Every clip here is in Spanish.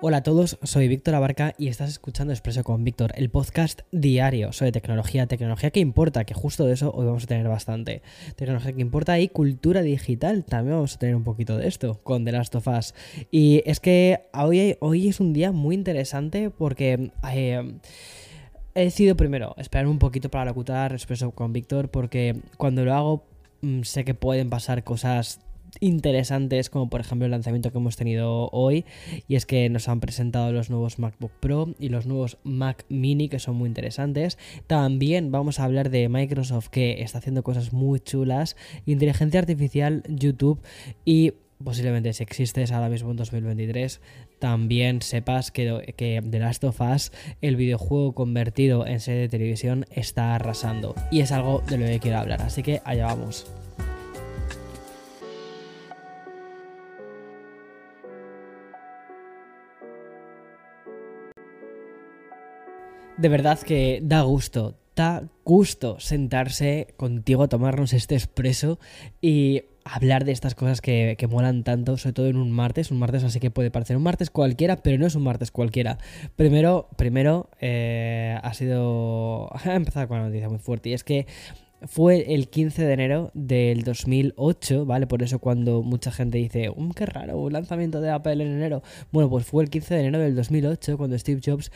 Hola a todos, soy Víctor Abarca y estás escuchando Expreso con Víctor, el podcast diario sobre tecnología, tecnología que importa, que justo de eso hoy vamos a tener bastante. Tecnología que importa y cultura digital, también vamos a tener un poquito de esto con The Last of Us. Y es que hoy, hoy es un día muy interesante porque... Eh, he decidido primero esperar un poquito para locutar Expreso con Víctor porque cuando lo hago mm, sé que pueden pasar cosas interesantes como por ejemplo el lanzamiento que hemos tenido hoy y es que nos han presentado los nuevos MacBook Pro y los nuevos Mac Mini que son muy interesantes también vamos a hablar de Microsoft que está haciendo cosas muy chulas inteligencia artificial YouTube y posiblemente si existes ahora mismo en 2023, también sepas que, que, The Last of Us, el videojuego convertido en serie de televisión, está arrasando. Y es algo de lo que quiero hablar, así que allá vamos. De verdad que da gusto, da gusto sentarse contigo a tomarnos este expreso y hablar de estas cosas que, que, molan tanto, sobre todo en un martes. Un martes así que puede parecer un martes cualquiera, pero no es un martes cualquiera. Primero, primero eh, ha sido... Ha empezado con una noticia muy fuerte y es que fue el 15 de enero del 2008, ¿vale? Por eso cuando mucha gente dice, um, qué raro, un lanzamiento de Apple en enero. Bueno, pues fue el 15 de enero del 2008 cuando Steve Jobs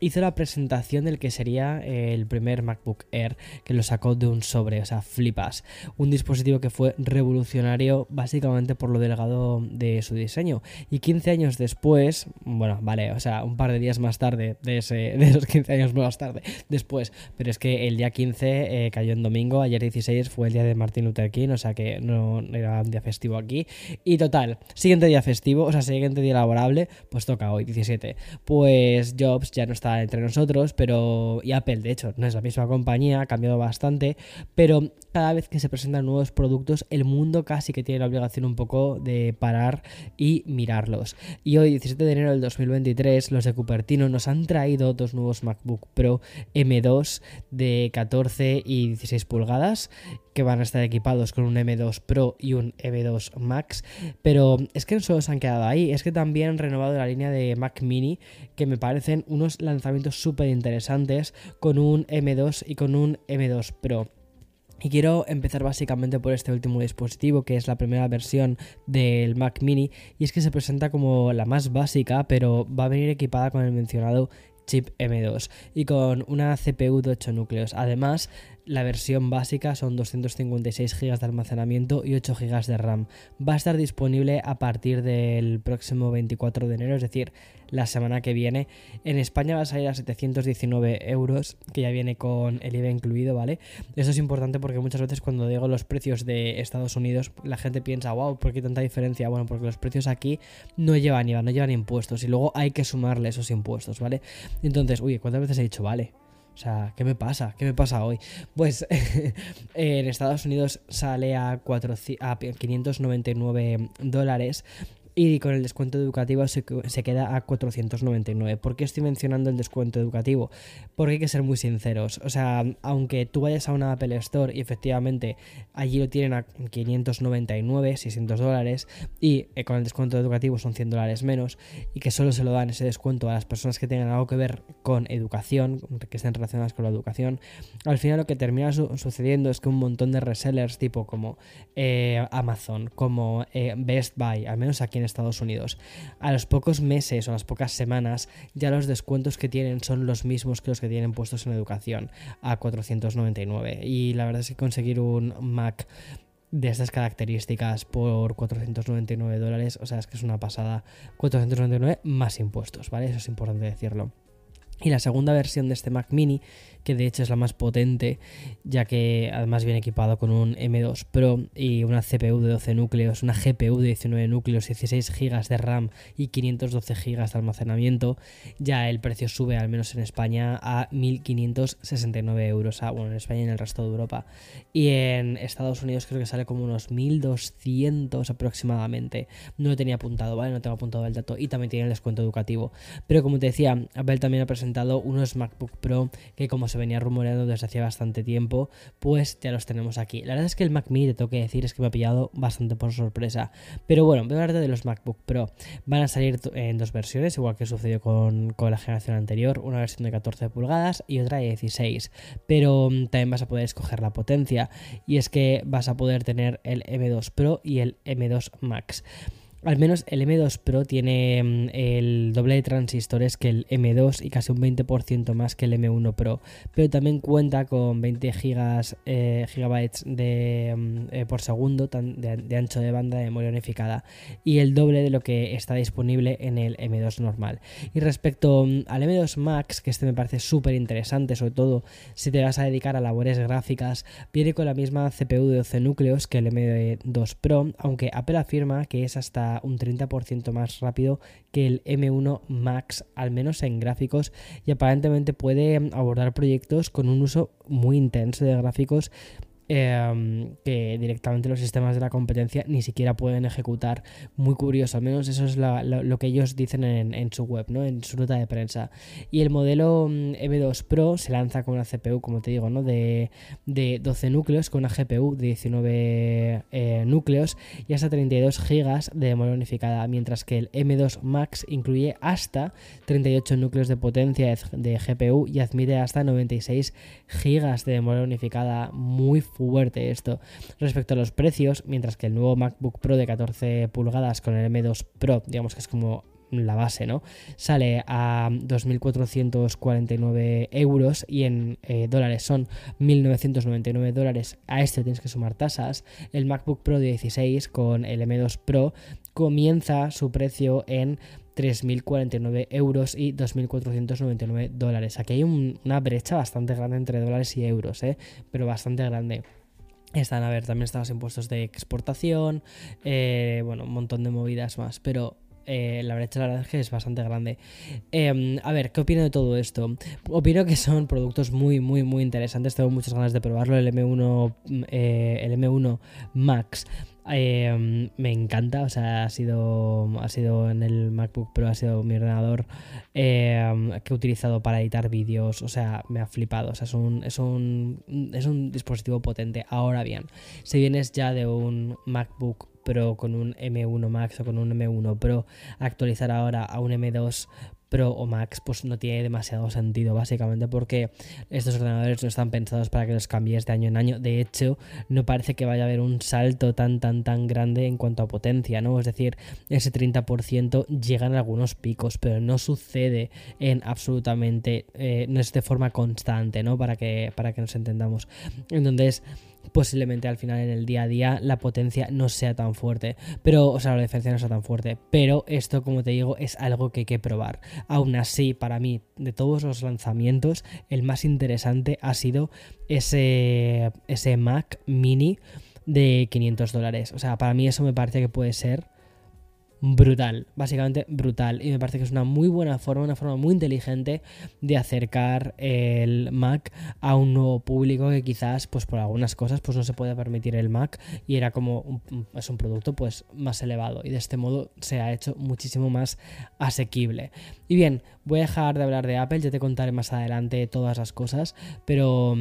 hizo la presentación del que sería eh, el primer MacBook Air, que lo sacó de un sobre, o sea, flipas. Un dispositivo que fue revolucionario básicamente por lo delgado de su diseño. Y 15 años después, bueno, vale, o sea, un par de días más tarde, de, ese, de esos 15 años más tarde, después, pero es que el día 15 eh, cayó en domingo, ayer 16 fue el día de Martin Luther King, o sea que no era un día festivo aquí. Y total, siguiente día festivo, o sea, siguiente día laborable, pues toca hoy, 17. Pues Jobs ya no está entre nosotros, pero y Apple de hecho no es la misma compañía, ha cambiado bastante, pero cada vez que se presentan nuevos productos el mundo casi que tiene la obligación un poco de parar y mirarlos. Y hoy 17 de enero del 2023 los de Cupertino nos han traído dos nuevos MacBook Pro M2 de 14 y 16 pulgadas que van a estar equipados con un M2 Pro y un M2 Max, pero es que no solo se han quedado ahí, es que también han renovado la línea de Mac Mini, que me parecen unos lanzamientos súper interesantes con un M2 y con un M2 Pro. Y quiero empezar básicamente por este último dispositivo, que es la primera versión del Mac Mini, y es que se presenta como la más básica, pero va a venir equipada con el mencionado chip M2 y con una CPU de 8 núcleos. Además, la versión básica son 256 GB de almacenamiento y 8 GB de RAM. Va a estar disponible a partir del próximo 24 de enero, es decir, la semana que viene. En España va a salir a 719 euros, que ya viene con el IVA incluido, ¿vale? Eso es importante porque muchas veces cuando digo los precios de Estados Unidos, la gente piensa, wow, ¿por qué tanta diferencia? Bueno, porque los precios aquí no llevan IVA, no llevan impuestos y luego hay que sumarle esos impuestos, ¿vale? Entonces, uy, ¿cuántas veces he dicho, vale? O sea, ¿qué me pasa? ¿Qué me pasa hoy? Pues en Estados Unidos sale a, a 599 dólares y con el descuento educativo se, queda a 499. ¿Por qué estoy mencionando el descuento educativo? Porque hay que ser muy sinceros. O sea, aunque tú vayas a una Apple Store y efectivamente allí lo tienen a 599, 600 dólares y eh, con el descuento educativo son 100 dólares menos y que solo se lo dan ese descuento a las personas que tengan algo que ver con educación, que estén relacionadas con la educación, al final lo que termina sucediendo es que un montón de resellers tipo como eh, Amazon, como eh, Best Buy, al menos aquí en Estados Unidos. A los pocos meses o a las pocas semanas ya los descuentos que tienen son los mismos que los que tienen puestos en educación a 499. Y la verdad es que conseguir un Mac de estas características por 499 dólares, o sea, es que es una pasada. 499 más impuestos, ¿vale? Eso es importante decirlo. Y la segunda versión de este Mac mini, que de hecho es la más potente, ya que además viene equipado con un M2 Pro y una CPU de 12 núcleos, una GPU de 19 núcleos, 16 GB de RAM y 512 GB de almacenamiento, ya el precio sube, al menos en España, a 1.569 euros. Ah, bueno, en España y en el resto de Europa. Y en Estados Unidos creo que sale como unos 1.200 aproximadamente. No lo tenía apuntado, ¿vale? No tengo apuntado el dato. Y también tiene el descuento educativo. Pero como te decía, Apple también ha presentado unos MacBook Pro que como se venía rumoreando desde hacía bastante tiempo, pues ya los tenemos aquí. La verdad es que el Mac Mini, te tengo que decir, es que me ha pillado bastante por sorpresa. Pero bueno, voy a hablar de los MacBook Pro. Van a salir en dos versiones, igual que sucedió con, con la generación anterior, una versión de 14 pulgadas y otra de 16. Pero mm, también vas a poder escoger la potencia y es que vas a poder tener el M2 Pro y el M2 Max. Al menos el M2 Pro tiene mm, el doble de transistores que el M2 y casi un 20% más que el M1 Pro, pero también cuenta con 20 gigas, eh, gigabytes de, mm, eh, por segundo de, ancho de banda de memoria unificada y el doble de lo que está disponible en el M2 normal. Y respecto mm, al M2 Max, que este me parece súper interesante, sobre todo si te vas a dedicar a labores gráficas, viene con la misma CPU de 12 núcleos que el M2 Pro, aunque Apple afirma que es hasta un 30% más rápido que el M1 Max, al menos en gráficos, y aparentemente puede abordar proyectos con un uso muy intenso de gráficos Em, que directamente los sistemas de la competencia ni siquiera pueden ejecutar. Muy curioso, al menos eso es lo, que ellos dicen en, su web, ¿no? en su nota de prensa. Y el modelo mm, M2 Pro se lanza con una CPU, como te digo, ¿no? de, 12 núcleos, con una GPU de 19 eh, núcleos y hasta 32 GB de memoria unificada, mientras que el M2 Max incluye hasta 38 núcleos de potencia de GPU y admite hasta 96 GB de memoria unificada. Muy fuerte esto. Respecto a los precios, mientras que el nuevo MacBook Pro de 14 pulgadas con el M2 Pro, digamos que es como la base, ¿no? Sale a 2.449 euros y en eh, dólares son 1.999 dólares. A este tienes que sumar tasas. El MacBook Pro de 16 con el M2 Pro comienza su precio en 3.049 euros y 2.499 dólares. Aquí hay una brecha bastante grande entre dólares y euros, ¿eh? pero bastante grande. Están, a ver, también están los impuestos de exportación, eh, bueno, un montón de movidas más, pero eh, la brecha la es que es bastante grande. Em, a ver, ¿qué opino de todo esto? Opino que son productos muy, muy, muy interesantes. Tengo muchas ganas de probarlo. El M1, el M1 Max Em, me encanta, o sea, ha sido, ha sido en el MacBook Pro, ha sido mi ordenador em, que he utilizado para editar vídeos, o sea, me ha flipado, o sea, es un, es un, es un dispositivo potente. Ahora bien, si vienes ya de un MacBook Pro con un M1 Max o con un M1 Pro, actualizar ahora a un M2 Pro o Max pues no tiene demasiado sentido básicamente porque estos ordenadores no están pensados para que los cambies de año en año. De hecho no parece que vaya a haber un salto tan tan tan grande en cuanto a potencia no es decir ese 30% llegan algunos picos pero no sucede en absolutamente eh, no es de forma constante no para que para que nos entendamos. Entonces posiblemente al final en el día a día la potencia no sea tan fuerte, pero, o sea, la diferencia no sea tan fuerte, pero esto, como te digo, es algo que hay que probar. Aún así, para mí, de todos los lanzamientos, el más interesante ha sido ese, ese Mac mini de 500 dólares. O sea, para mí eso me parece que puede ser brutal, básicamente brutal. Y me parece que es una muy buena forma, una forma muy inteligente de acercar el Mac a un nuevo público que quizás, pues por algunas cosas, pues no se puede permitir el Mac y era como un, es un producto pues más elevado y de este modo se ha hecho muchísimo más asequible. Y bien, voy a dejar de hablar de Apple, ya te contaré más adelante todas las cosas, pero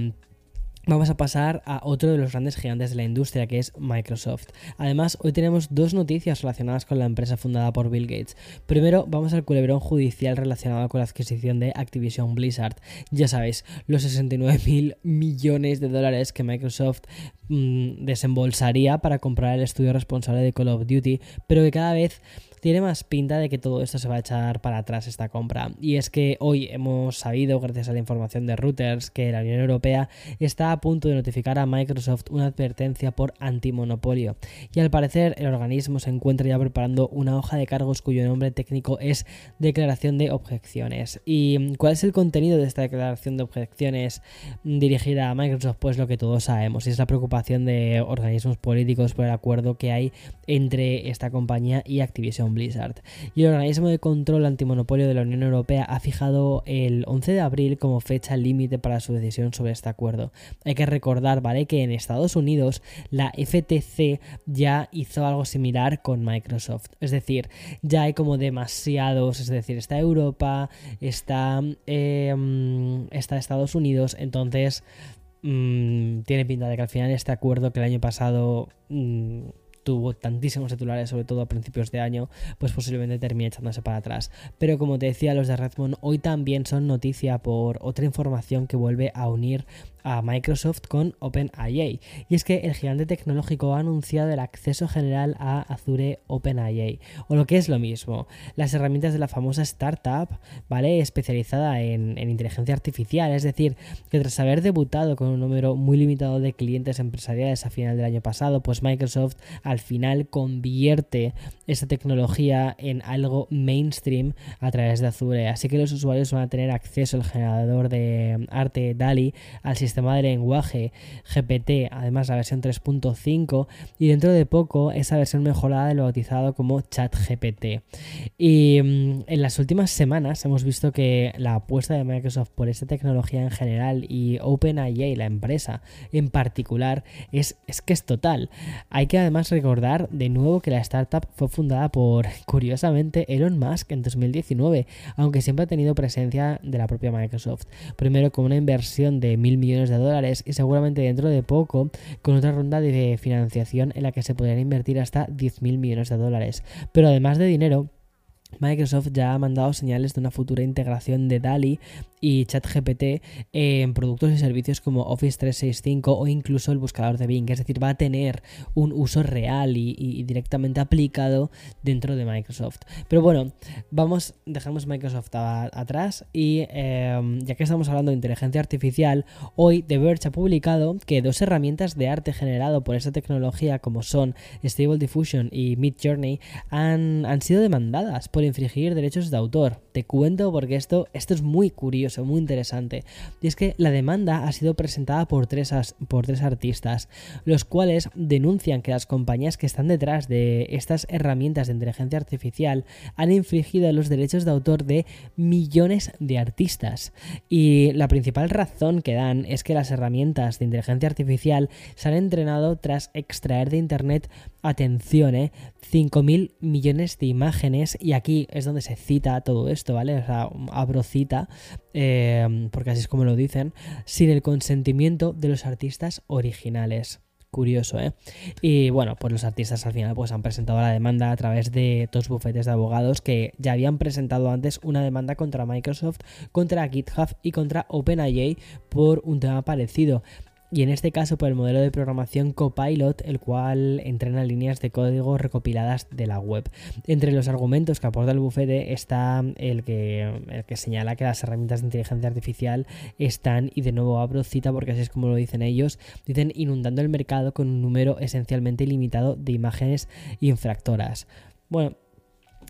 Vamos a pasar a otro de los grandes gigantes de la industria, que es Microsoft. Además, hoy tenemos dos noticias relacionadas con la empresa fundada por Bill Gates. Primero, vamos al culebrón judicial relacionado con la adquisición de Activision Blizzard. Ya sabéis, los 69 mil millones de dólares que Microsoft mm, desembolsaría para comprar el estudio responsable de Call of Duty, pero que cada vez tiene más pinta de que todo esto se va a echar para atrás esta compra. Y es que hoy hemos sabido, gracias a la información de Reuters, que la Unión Europea está a punto de notificar a Microsoft una advertencia por antimonopolio y al parecer el organismo se encuentra ya preparando una hoja de cargos cuyo nombre técnico es declaración de objeciones. ¿Y cuál es el contenido de esta declaración de objeciones dirigida a Microsoft? Pues lo que todos sabemos, y es la preocupación de organismos políticos por el acuerdo que hay entre esta compañía y Activision Blizzard. Y el organismo de control antimonopolio de la Unión Europea ha fijado el 11 de abril como fecha límite para su decisión sobre este acuerdo. Hay que recordar, ¿vale?, que en Estados Unidos la FTC ya hizo algo similar con Microsoft. Es decir, ya hay como demasiados, es decir, está Europa, está, está Estados Unidos, entonces mm, tiene pinta de que al final este acuerdo que el año pasado... Mm, tuvo tantísimos titulares, sobre todo a principios de año, pues posiblemente termine echándose para atrás. Pero como te decía, los de Redmond hoy también son noticia por otra información que vuelve a unir a Microsoft con OpenIA. Y es que el gigante tecnológico ha anunciado el acceso general a Azure OpenIA, o lo que es lo mismo, las herramientas de la famosa startup, ¿vale? Especializada en, en inteligencia artificial, es decir, que tras haber debutado con un número muy limitado de clientes empresariales a final del año pasado, pues Microsoft al final convierte esta tecnología en algo mainstream a través de Azure. Así que los usuarios van a tener acceso al generador de arte DALI, al sistema sistema de lenguaje GPT, además la versión 3.5 y dentro de poco esa versión mejorada de lo bautizado como ChatGPT. Y mm, en las últimas semanas hemos visto que la apuesta de Microsoft por esta tecnología en general y OpenAI, la empresa en particular, es, es que es total. Hay que además recordar de nuevo que la startup fue fundada por, curiosamente, Elon Musk en 2019, aunque siempre ha tenido presencia de la propia Microsoft. Primero con una inversión de mil millones de dólares y seguramente dentro de poco con otra ronda de financiación en la que se podrían invertir hasta 10.000 millones de dólares. Pero además de dinero, Microsoft ya ha mandado señales de una futura integración de DALI y ChatGPT en productos y servicios como Office 365 o incluso el buscador de Bing. Es decir, va a tener un uso real y, directamente aplicado dentro de Microsoft. Pero bueno, vamos, dejamos Microsoft atrás y em, ya que estamos hablando de inteligencia artificial, hoy The Verge ha publicado que dos herramientas de arte generado por esa tecnología como son Stable Diffusion y Midjourney han, han sido demandadas por infringir derechos de autor. Te cuento porque esto, esto es muy curioso, muy interesante. Y es que la demanda ha sido presentada por tres, por tres artistas, los cuales denuncian que las compañías que están detrás de estas herramientas de inteligencia artificial han infringido los derechos de autor de millones de artistas. Y la principal razón que dan es que las herramientas de inteligencia artificial se han entrenado tras extraer de Internet, atención, ¿eh? 5.000 millones de imágenes y aquí es donde se cita todo esto, ¿vale? O sea, abro cita, eh, porque así es como lo dicen, sin el consentimiento de los artistas originales. Curioso, ¿eh? Y bueno, pues los artistas al final pues han presentado la demanda a través de dos bufetes de abogados que ya habían presentado antes una demanda contra Microsoft, contra GitHub y contra OpenAI por un tema parecido y en este caso por el modelo de programación Copilot, el cual entrena líneas de código recopiladas de la web. Entre los argumentos que aporta el bufete está el que, el que señala que las herramientas de inteligencia artificial están, y de nuevo abro cita porque así es como lo dicen ellos, dicen inundando el mercado con un número esencialmente limitado de imágenes infractoras. Bueno,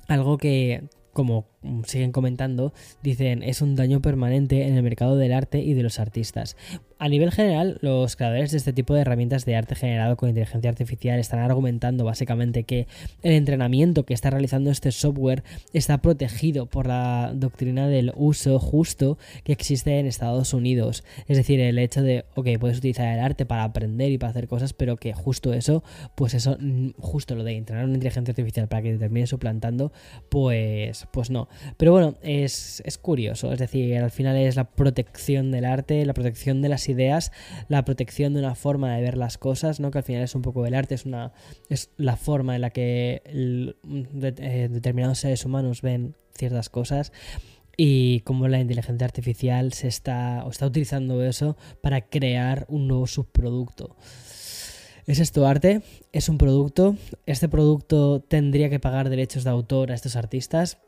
algo que como siguen comentando, dicen es un daño permanente en el mercado del arte y de los artistas. A nivel general, los creadores de este tipo de herramientas de arte generado con inteligencia artificial están argumentando básicamente que el entrenamiento que está realizando este software está protegido por la doctrina del uso justo que existe en Estados Unidos. Es decir, el hecho de, ok, puedes utilizar el arte para aprender y para hacer cosas, pero que justo eso, pues eso, justo lo de entrenar una inteligencia artificial para que te termine suplantando, pues, pues no. Pero bueno, es, es curioso, es decir, al final es la protección del arte, la protección de las ideas, la protección de una forma de ver las cosas, ¿no? Que al final es un poco el arte, es una es la forma en la que eh, determinados seres humanos ven ciertas cosas y cómo la inteligencia artificial se está o está utilizando eso para crear un nuevo subproducto. ¿Es esto arte? ¿Es un producto? ¿Este producto tendría que pagar derechos de autor a estos artistas?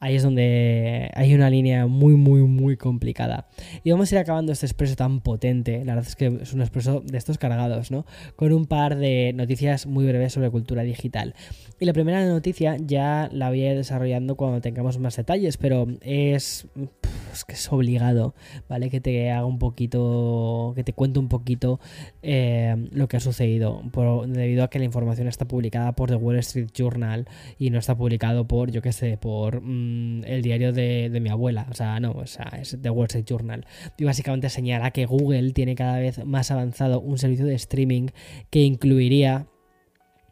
Ahí es donde hay una línea muy, muy, muy complicada. Y vamos a ir acabando este expreso tan potente. La verdad es que es un expreso de estos cargados, ¿no? Con un par de noticias muy breves sobre cultura digital. Y la primera noticia ya la voy a ir desarrollando cuando tengamos más detalles, pero es, que es obligado, ¿vale? Que te haga un poquito, que te cuente un poquito eh, lo que ha sucedido, debido a que la información está publicada por The Wall Street Journal y no está publicado por, yo qué sé, por mm, el diario de, de, mi abuela, o sea, no, o sea, es The Wall Street Journal. Y básicamente señala que Google tiene cada vez más avanzado un servicio de streaming que incluiría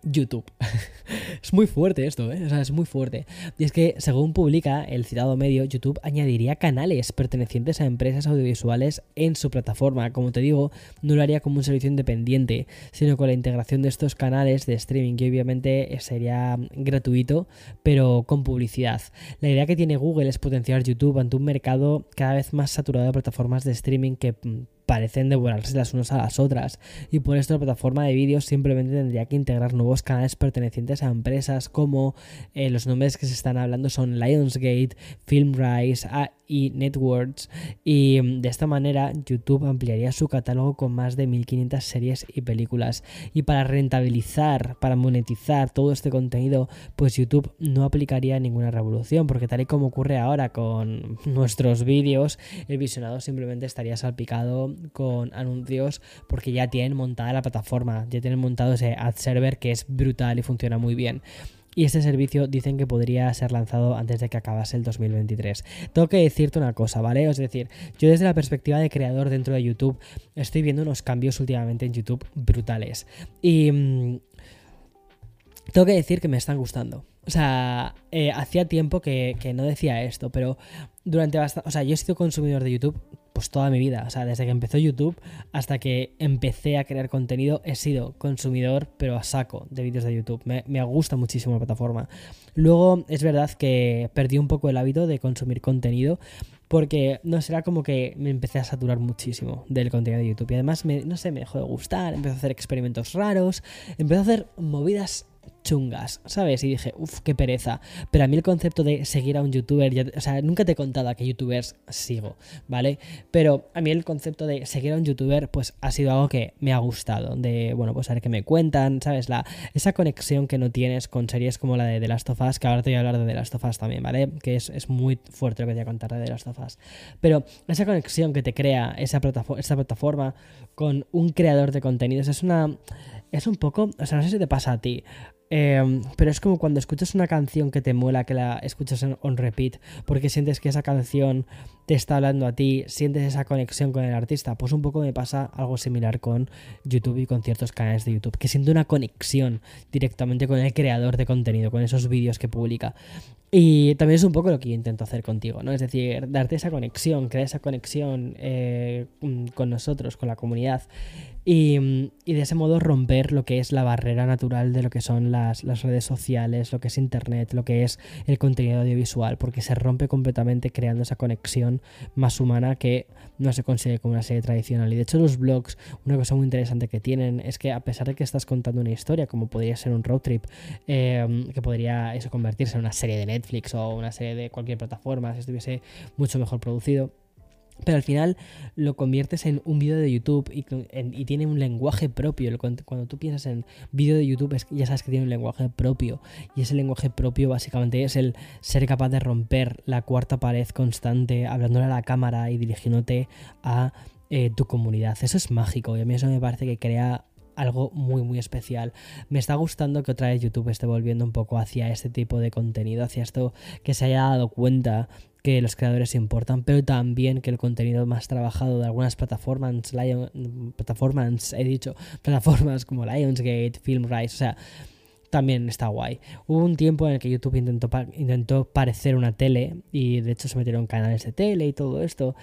YouTube. es muy fuerte esto, ¿eh? O sea, es muy fuerte. Y es que, según publica el citado medio, YouTube añadiría canales pertenecientes a empresas audiovisuales en su plataforma. Como te digo, no lo haría como un servicio independiente, sino con la integración de estos canales de streaming, que obviamente sería gratuito, pero con publicidad. La idea que tiene Google es potenciar YouTube ante un mercado cada vez más saturado de plataformas de streaming que mm, parecen devorarse las unas a las otras. Y por esto la plataforma de vídeos simplemente tendría que integrar nuevos canales pertenecientes a empresas como eh, los nombres que se están hablando son Lionsgate, Filmrise, y Networks. Y mm, de esta manera YouTube ampliaría su catálogo con más de 1500 series y películas. Y para rentabilizar, para monetizar todo este contenido pues YouTube no aplicaría ninguna revolución porque tal y como ocurre ahora con nuestros vídeos el visionado simplemente estaría salpicado con anuncios porque ya tienen montada la plataforma ya tienen montado ese ad server que es brutal y funciona muy bien y este servicio dicen que podría ser lanzado antes de que acabase el 2023. Tengo que decirte una cosa, ¿vale? Es decir, yo desde la perspectiva de creador dentro de YouTube estoy viendo unos cambios últimamente en YouTube brutales. Y mm, tengo que decir que me están gustando. O sea, eh, hacía tiempo que, que, no decía esto, pero durante bastante... O sea, yo he sido consumidor de YouTube pues toda mi vida. O sea, desde que empezó YouTube hasta que empecé a crear contenido, he sido consumidor, pero a saco de vídeos de YouTube. Me, me, gusta muchísimo la plataforma. Luego, es verdad que perdí un poco el hábito de consumir contenido. Porque no será como que me empecé a saturar muchísimo del contenido de YouTube. Y además, no sé, me dejó de gustar. Empecé a hacer experimentos raros. Empecé a hacer movidas chungas, ¿sabes? Y dije, uff, qué pereza. Pero a mí el concepto de seguir a un youtuber, o sea, nunca te he contado a qué youtubers sigo, ¿vale? Pero a mí el concepto de seguir a un youtuber, pues ha sido algo que me ha gustado. De, bueno, pues a ver qué me cuentan, ¿sabes? La, esa conexión que no tienes con series como la de The Last of Us, que ahora te voy a hablar de The Last of Us también, ¿vale? Que es, es muy fuerte lo que te voy a contar de The Last of Us. Pero esa conexión que te crea esa esta plataforma con un creador de contenidos es una. Es un poco. O sea, no sé si te pasa a ti. Em, pero es como cuando escuchas una canción que te mola, que la escuchas en on repeat, porque sientes que esa canción te está hablando a ti, sientes esa conexión con el artista. Pues un poco me pasa algo similar con YouTube y con ciertos canales de YouTube, que siento una conexión directamente con el creador de contenido, con esos vídeos que publica. Y también es un poco lo que intento hacer contigo, ¿no? Es decir, darte esa conexión, crear esa conexión eh, con nosotros, con la comunidad. Y, y, de ese modo romper lo que es la barrera natural de lo que son las, las, redes sociales, lo que es Internet, lo que es el contenido audiovisual, porque se rompe completamente creando esa conexión más humana que no se consigue con una serie tradicional. Y de hecho los blogs, una cosa muy interesante que tienen es que a pesar de que estás contando una historia, como podría ser un road trip, eh, que podría eso convertirse en una serie de Netflix, Netflix o una serie de cualquier plataforma, si estuviese mucho mejor producido. Pero al final lo conviertes en un vídeo de YouTube y, tiene un lenguaje propio. Cuando tú piensas en vídeo de YouTube, ya sabes que tiene un lenguaje propio. Y ese lenguaje propio básicamente es el ser capaz de romper la cuarta pared constante, hablándole a la cámara y dirigiéndote a eh, tu comunidad. Eso es mágico y a mí eso me parece que crea algo muy muy especial. Me está gustando que otra vez YouTube esté volviendo un poco hacia este tipo de contenido, hacia esto que se haya dado cuenta que los creadores importan, pero también que el contenido más trabajado de algunas plataformas, plataformas, he dicho, plataformas como Lionsgate, Filmrise, o sea, también está guay. Hubo un tiempo en el que YouTube intentó, intentó parecer una tele y de hecho se metieron canales de tele y todo esto.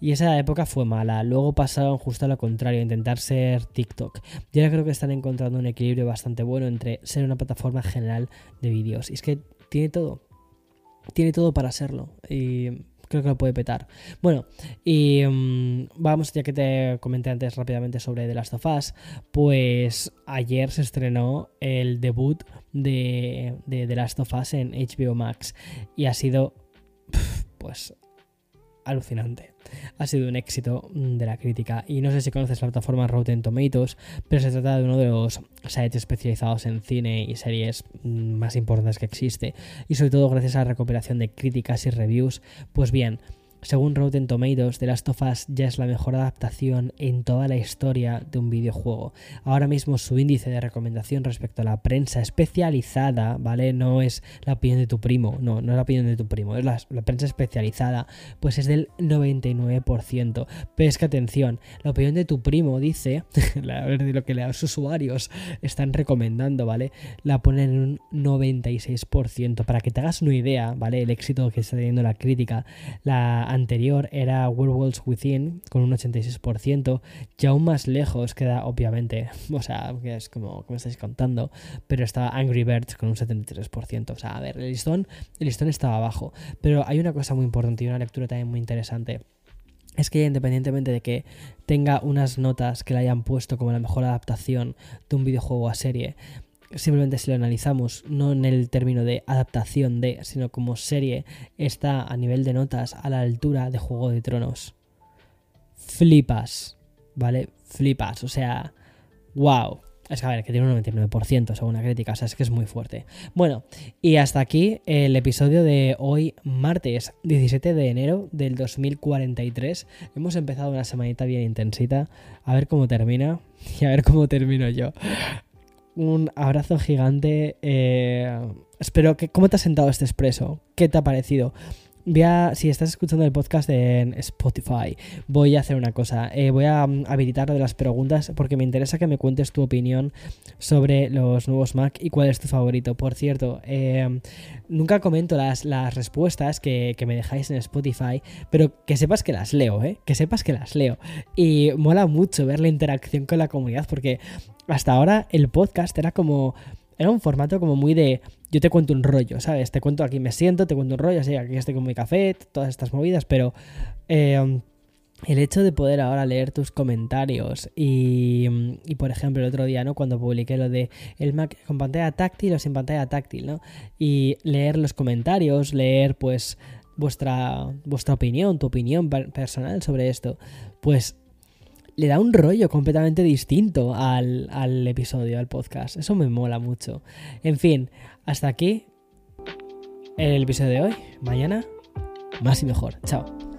Y esa época fue mala. Luego pasaron justo a lo contrario, a intentar ser TikTok. Yo ahora creo que están encontrando un equilibrio bastante bueno entre ser una plataforma general de vídeos. Y es que tiene todo. Tiene todo para serlo. Y creo que lo puede petar. Bueno, y mm, vamos, ya que te comenté antes rápidamente sobre The Last of Us, pues ayer se estrenó el debut de, The Last of Us en HBO Max y ha sido, pues, alucinante. Ha sido un éxito mm, de la crítica. Y no sé si conoces la plataforma Rotten Tomatoes, pero se trata de uno de los sites especializados en cine y series mm, más importantes que existe. Y sobre todo gracias a la recopilación de críticas y reviews. Pues bien, según Rotten Tomatoes, The Last of Us ya es la mejor adaptación en toda la historia de un videojuego. Ahora mismo su índice de recomendación respecto a la prensa especializada, ¿vale? No es la opinión de tu primo, no, no es la opinión de tu primo, es la, prensa especializada, pues es del 99%. Pero es que atención, la opinión de tu primo dice, a ver de lo que los usuarios están recomendando, ¿vale? La ponen en un 96%. Para que te hagas una idea, ¿vale? El éxito que está teniendo la crítica, la anterior era Werewolves Within con un 86%, ya aún más lejos queda obviamente, o sea, que es como, me estáis contando, pero estaba Angry Birds con un 73%, o sea, a ver, el listón, el listón estaba abajo, pero hay una cosa muy importante y una lectura también muy interesante. Es que independientemente de que tenga unas notas que le hayan puesto como la mejor adaptación de un videojuego a serie, simplemente si lo analizamos, no en el término de adaptación de, sino como serie, está a nivel de notas a la altura de Juego de Tronos. Flipas, ¿vale? Flipas, o sea, wow. Es que a ver, que tiene un 99% según la crítica, o sea, es que es muy fuerte. Bueno, y hasta aquí el episodio de hoy, martes 17 de enero del 2043. Hemos empezado una semanita bien intensita, a ver cómo termina y a ver cómo termino yo un abrazo gigante. Eh, espero que. ¿Cómo te ha sentado este expreso? ¿Qué te ha parecido? Voy a, si estás escuchando el podcast en Spotify, voy a hacer una cosa. Eh, voy a mm, habilitar de las preguntas porque me interesa que me cuentes tu opinión sobre los nuevos Mac y cuál es tu favorito. Por cierto, eh, nunca comento las, las respuestas que, que, me dejáis en Spotify, pero que sepas que las leo, ¿eh? Que sepas que las leo. Y mola mucho ver la interacción con la comunidad porque hasta ahora el podcast era como era un formato como muy de yo te cuento un rollo, ¿sabes? Te cuento aquí me siento, te cuento un rollo, así aquí estoy con mi café, todas estas movidas, pero eh, el hecho de poder ahora leer tus comentarios y, y, por ejemplo el otro día, ¿no? Cuando publiqué lo de el Mac con pantalla táctil o sin pantalla táctil, ¿no? Y leer los comentarios, leer pues vuestra, vuestra opinión, tu opinión personal sobre esto, pues le da un rollo completamente distinto al, al episodio, al podcast. Eso me mola mucho. En fin, hasta aquí el episodio de hoy. Mañana, más y mejor. Chao.